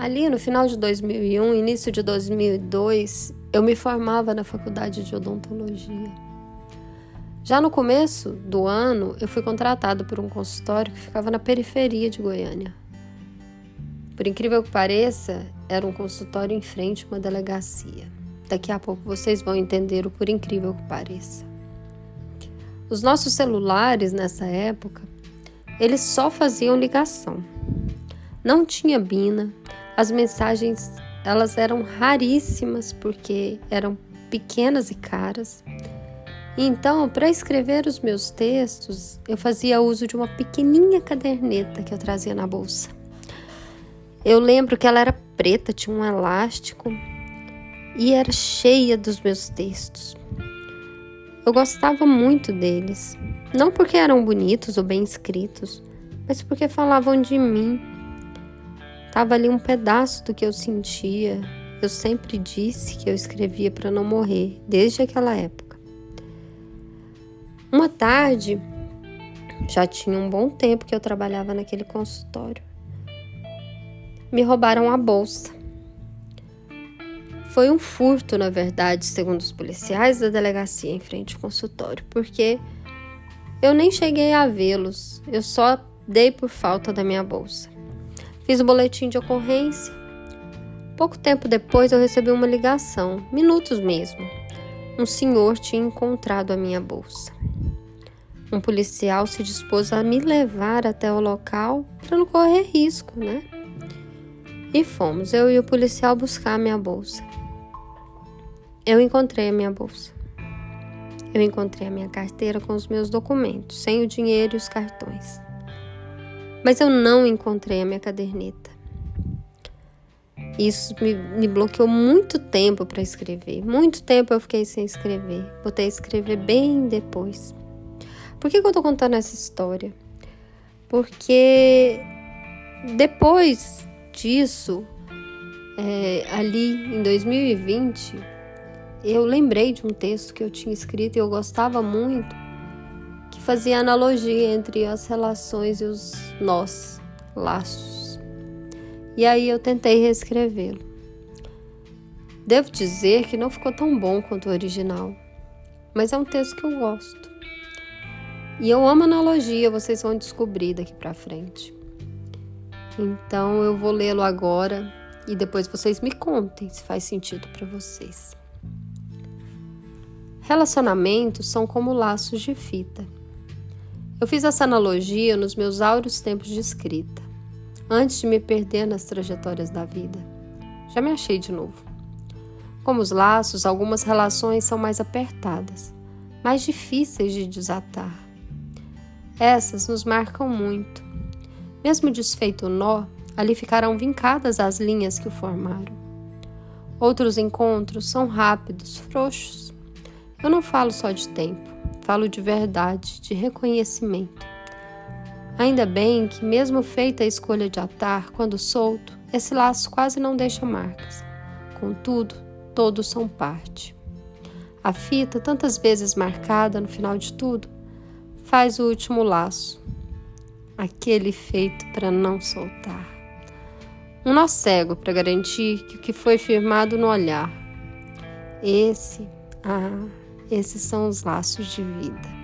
Ali no final de 2001, início de 2002, eu me formava na faculdade de odontologia. Já no começo do ano, eu fui contratado por um consultório que ficava na periferia de Goiânia. Por incrível que pareça, era um consultório em frente a uma delegacia. Daqui a pouco vocês vão entender o por incrível que pareça. Os nossos celulares nessa época, eles só faziam ligação. Não tinha bina, as mensagens elas eram raríssimas porque eram pequenas e caras. Então, para escrever os meus textos, eu fazia uso de uma pequenininha caderneta que eu trazia na bolsa. Eu lembro que ela era preta, tinha um elástico e era cheia dos meus textos. Eu gostava muito deles, não porque eram bonitos ou bem escritos, mas porque falavam de mim Tava ali um pedaço do que eu sentia. Eu sempre disse que eu escrevia para não morrer, desde aquela época. Uma tarde, já tinha um bom tempo que eu trabalhava naquele consultório. Me roubaram a bolsa. Foi um furto, na verdade, segundo os policiais da delegacia em frente ao consultório, porque eu nem cheguei a vê-los, eu só dei por falta da minha bolsa. Fiz o boletim de ocorrência. Pouco tempo depois eu recebi uma ligação, minutos mesmo. Um senhor tinha encontrado a minha bolsa. Um policial se dispôs a me levar até o local para não correr risco, né? E fomos, eu e o policial buscar a minha bolsa. Eu encontrei a minha bolsa. Eu encontrei a minha carteira com os meus documentos, sem o dinheiro e os cartões mas eu não encontrei a minha caderneta. Isso me, me bloqueou muito tempo para escrever. Muito tempo eu fiquei sem escrever. Botei a escrever bem depois. Por que, que eu tô contando essa história? Porque depois disso, é, ali em 2020, eu lembrei de um texto que eu tinha escrito e eu gostava muito fazia analogia entre as relações e os nós, laços. E aí eu tentei reescrevê-lo. Devo dizer que não ficou tão bom quanto o original, mas é um texto que eu gosto. E eu amo analogia, vocês vão descobrir daqui para frente. Então eu vou lê-lo agora e depois vocês me contem se faz sentido para vocês. Relacionamentos são como laços de fita eu fiz essa analogia nos meus áureos tempos de escrita, antes de me perder nas trajetórias da vida. Já me achei de novo. Como os laços, algumas relações são mais apertadas, mais difíceis de desatar. Essas nos marcam muito. Mesmo desfeito o nó, ali ficarão vincadas as linhas que o formaram. Outros encontros são rápidos, frouxos. Eu não falo só de tempo falo de verdade, de reconhecimento. Ainda bem que, mesmo feita a escolha de atar, quando solto, esse laço quase não deixa marcas. Contudo, todos são parte. A fita, tantas vezes marcada no final de tudo, faz o último laço, aquele feito para não soltar. Um nó cego para garantir que o que foi firmado no olhar. Esse, ah, esses são os laços de vida.